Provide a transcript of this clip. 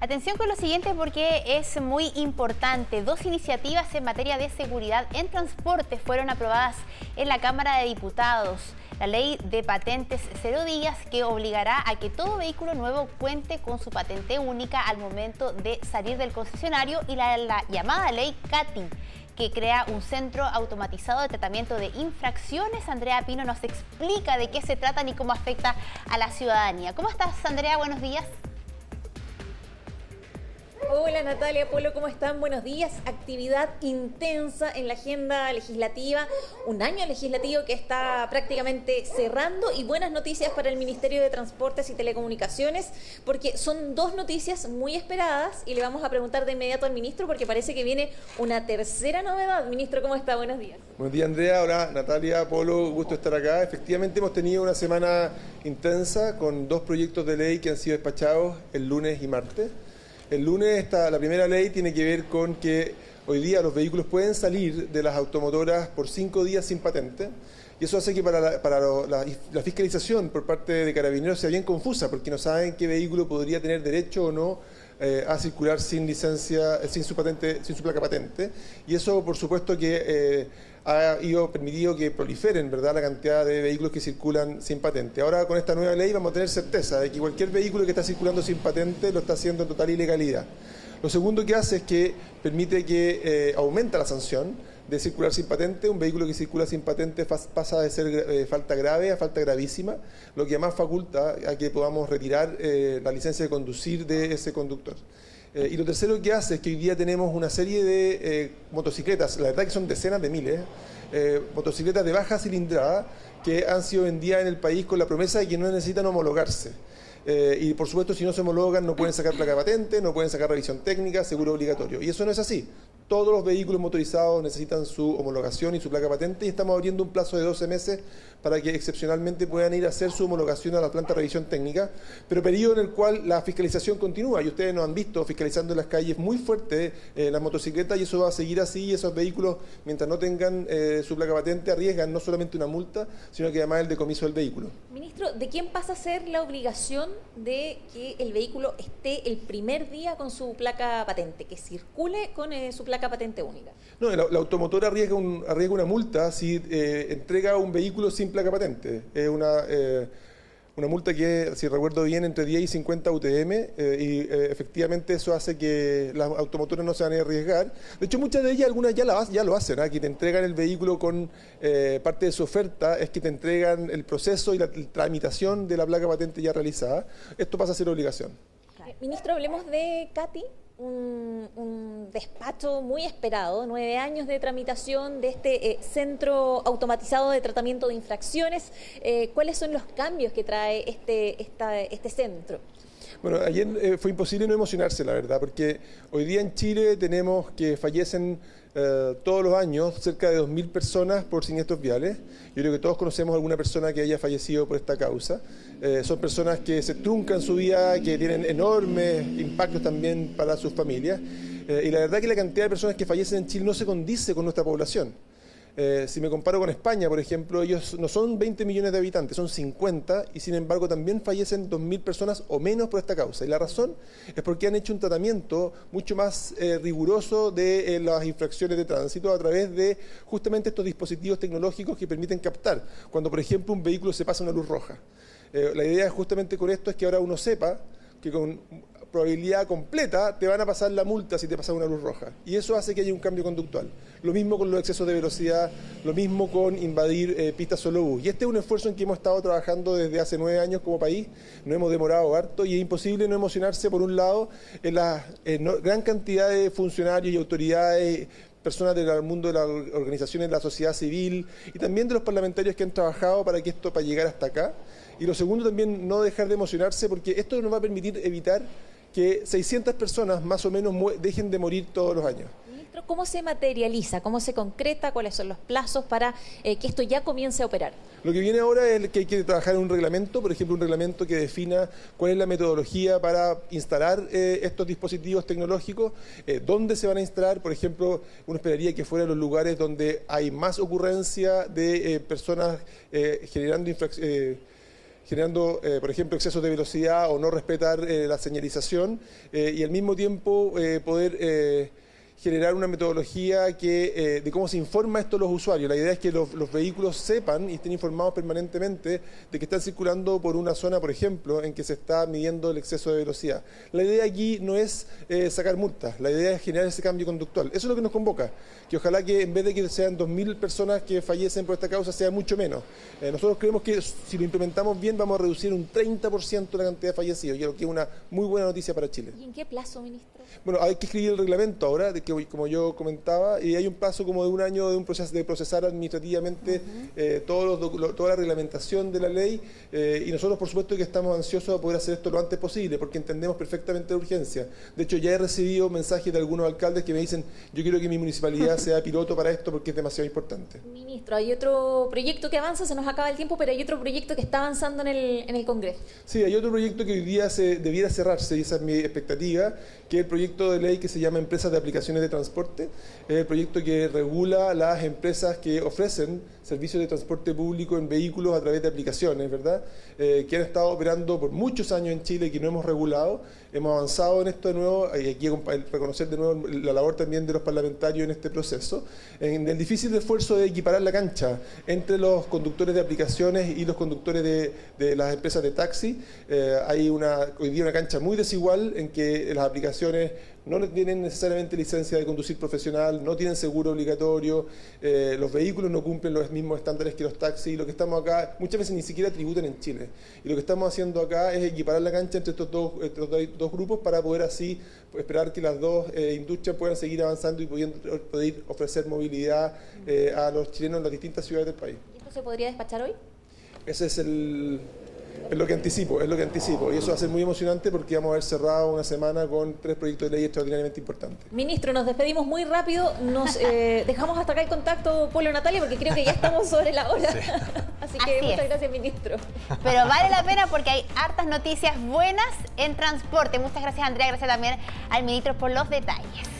Atención con lo siguiente porque es muy importante. Dos iniciativas en materia de seguridad en transporte fueron aprobadas en la Cámara de Diputados. La ley de patentes cero días que obligará a que todo vehículo nuevo cuente con su patente única al momento de salir del concesionario y la, la llamada ley CATI que crea un centro automatizado de tratamiento de infracciones. Andrea Pino nos explica de qué se trata y cómo afecta a la ciudadanía. ¿Cómo estás, Andrea? Buenos días. Hola Natalia, Polo, ¿cómo están? Buenos días. Actividad intensa en la agenda legislativa, un año legislativo que está prácticamente cerrando y buenas noticias para el Ministerio de Transportes y Telecomunicaciones porque son dos noticias muy esperadas y le vamos a preguntar de inmediato al ministro porque parece que viene una tercera novedad. Ministro, ¿cómo está? Buenos días. Buenos días Andrea, hola Natalia, Polo, gusto estar acá. Efectivamente hemos tenido una semana intensa con dos proyectos de ley que han sido despachados el lunes y martes. El lunes está, la primera ley tiene que ver con que hoy día los vehículos pueden salir de las automotoras por cinco días sin patente. Y eso hace que para, la, fiscalización por parte de carabineros sea bien confusa, porque no saben qué vehículo podría tener derecho o no eh, a circular sin licencia, eh, sin su patente, sin su placa patente. Y eso, por supuesto, que eh, ha ido permitido que proliferen ¿verdad? la cantidad de vehículos que circulan sin patente. Ahora con esta nueva ley vamos a tener certeza de que cualquier vehículo que está circulando sin patente lo está haciendo en total ilegalidad. Lo segundo que hace es que permite que eh, aumenta la sanción de circular sin patente. Un vehículo que circula sin patente pasa de ser eh, falta grave a falta gravísima, lo que además faculta a que podamos retirar eh, la licencia de conducir de ese conductor. Eh, y lo tercero que hace es que hoy día tenemos una serie de eh, motocicletas, la verdad que son decenas de miles, eh, motocicletas de baja cilindrada que han sido vendidas en el país con la promesa de que no necesitan homologarse. y por supuesto, si no se homologan, no pueden sacar placa patente, no pueden sacar revisión técnica, seguro obligatorio. Y eso no es así todos los vehículos motorizados necesitan su homologación y su placa patente y estamos abriendo un plazo de 12 meses para que excepcionalmente puedan ir a hacer su homologación a la planta de revisión técnica, pero periodo en el cual la fiscalización continúa y ustedes nos han visto fiscalizando en las calles muy fuerte eh, las motocicletas y eso va a seguir así y esos vehículos, mientras no tengan eh, su placa patente, arriesgan no solamente una multa, sino que además el decomiso del vehículo. Ministro, ¿de quién pasa a ser la obligación de que el vehículo esté el primer día con su placa patente, que circule con eh, su placa patente única. No, la, automotora arriesga, arriesga, una multa si eh, entrega un vehículo sin placa patente. Es una, eh, una multa que, si recuerdo bien, entre 10 y 50 UTM eh, y efectivamente eso hace que las automotoras no se van a arriesgar. De hecho, muchas de ellas, algunas ya, la, ya lo hacen, ¿ah? que te entregan el vehículo con parte de su oferta, es que te entregan el proceso y la, la tramitación de la placa patente ya realizada. Esto pasa a ser obligación. Ministro, hablemos de Katy un, despacho muy esperado, nueve años de tramitación de este eh, centro automatizado de tratamiento de infracciones. Eh, ¿Cuáles son los cambios que trae este, este centro? Bueno, ayer eh, fue imposible no emocionarse, la verdad, porque hoy día en Chile tenemos que fallecen todos los años cerca de 2.000 personas por siniestros viales. Yo creo que todos conocemos a alguna persona que haya fallecido por esta causa. Eh, son personas que se truncan su vida, que tienen enormes impactos también para sus familias. Eh, y la verdad que la cantidad de personas que fallecen en Chile no se condice con nuestra población. Eh, si me comparo con España, por ejemplo, ellos no son 20 millones de habitantes, son 50 y sin embargo también fallecen 2.000 personas o menos por esta causa. Y la razón es porque han hecho un tratamiento mucho más riguroso de las infracciones de tránsito a través de justamente estos dispositivos tecnológicos que permiten captar cuando, por ejemplo, un vehículo se pasa una luz roja. Eh, la idea justamente con esto es que ahora uno sepa que con probabilidad completa te van a pasar la multa si te pasa una luz roja. Y eso hace que haya un cambio conductual. Lo mismo con los excesos de velocidad, lo mismo con invadir eh, pistas solo bus. Y este es un esfuerzo en que hemos estado trabajando desde hace nueve años como país, no hemos demorado harto y es imposible no emocionarse, por un lado, en la gran cantidad de funcionarios y autoridades personas del mundo de las organizaciones de la sociedad civil y también de los parlamentarios que han trabajado para que esto, para llegar hasta acá. Y lo segundo también, no dejar de emocionarse porque esto nos va a permitir evitar que 600 personas más o menos dejen de morir todos los años. Ministro, ¿cómo se materializa? ¿Cómo se concreta? ¿Cuáles son los plazos para eh, que esto ya comience a operar? Lo que viene ahora es que hay que trabajar en un reglamento, por ejemplo, un reglamento que defina cuál es la metodología para instalar eh, estos dispositivos tecnológicos, eh, dónde se van a instalar, por ejemplo, uno esperaría que fueran los lugares donde hay más ocurrencia de personas generando infracciones generando, eh, por ejemplo, excesos de velocidad o no respetar la señalización y al mismo tiempo poder generar una metodología que, eh, de cómo se informa esto a los usuarios. La idea es que los, vehículos sepan y estén informados permanentemente de que están circulando por una zona, por ejemplo, en que se está midiendo el exceso de velocidad. La idea aquí no es eh, sacar multas, la idea es generar ese cambio conductual. Eso es lo que nos convoca, que ojalá que en vez de que sean 2.000 personas que fallecen por esta causa, sea mucho menos. Eh, nosotros creemos que si lo implementamos bien vamos a reducir un 30% la cantidad de fallecidos, y lo que es una muy buena noticia para Chile. ¿Y en qué plazo, ministro? Bueno, hay que escribir el reglamento ahora, de que, como yo comentaba, y hay un paso como de un año de un proceso de procesar administrativamente eh, toda la reglamentación de la ley, eh, y nosotros por supuesto que estamos ansiosos de poder hacer esto lo antes posible, porque entendemos perfectamente la urgencia. De hecho, ya he recibido mensajes de algunos alcaldes que me dicen, yo quiero que mi municipalidad sea piloto para esto porque es demasiado importante. Ministro, hay otro proyecto que avanza, se nos acaba el tiempo, pero hay otro proyecto que está avanzando en el, en el Congreso. Sí, hay otro proyecto que hoy día se debiera cerrarse, y esa es mi expectativa, que es el proyecto de ley que se llama Empresas de Aplicaciones de Transporte. Es el proyecto que regula las empresas que ofrecen servicios de transporte público en vehículos a través de aplicaciones, ¿verdad? Eh, que han estado operando por muchos años en Chile y que no hemos regulado. Hemos avanzado en esto de nuevo y aquí reconocer de nuevo la labor también de los parlamentarios en este proceso, en el difícil esfuerzo de equiparar la cancha entre los conductores de aplicaciones y los conductores de, las empresas de taxi. Eh, hay una, hoy día una cancha muy desigual en que las aplicaciones no tienen necesariamente licencia de conducir profesional, no tienen seguro obligatorio, eh, los vehículos no cumplen los mismos estándares que los taxis, y lo que estamos acá, muchas veces ni siquiera tributan en Chile. Y lo que estamos haciendo acá es equiparar la cancha entre estos dos, dos grupos para poder así esperar que las dos eh, industrias puedan seguir avanzando y pudiendo, poder ofrecer movilidad eh, a los chilenos en las distintas ciudades del país. ¿Esto se podría despachar hoy? Ese es el, es lo que anticipo, es lo que anticipo. Y eso va a ser muy emocionante porque vamos a haber cerrado una semana con tres proyectos de ley extraordinariamente importantes. Ministro, nos despedimos muy rápido. Nos eh, dejamos hasta acá el contacto, Polo Natalia, porque creo que ya estamos sobre la hora. Así que muchas gracias, ministro. Pero vale la pena porque hay hartas noticias buenas en transporte. Muchas gracias, Andrea. Gracias también al ministro por los detalles.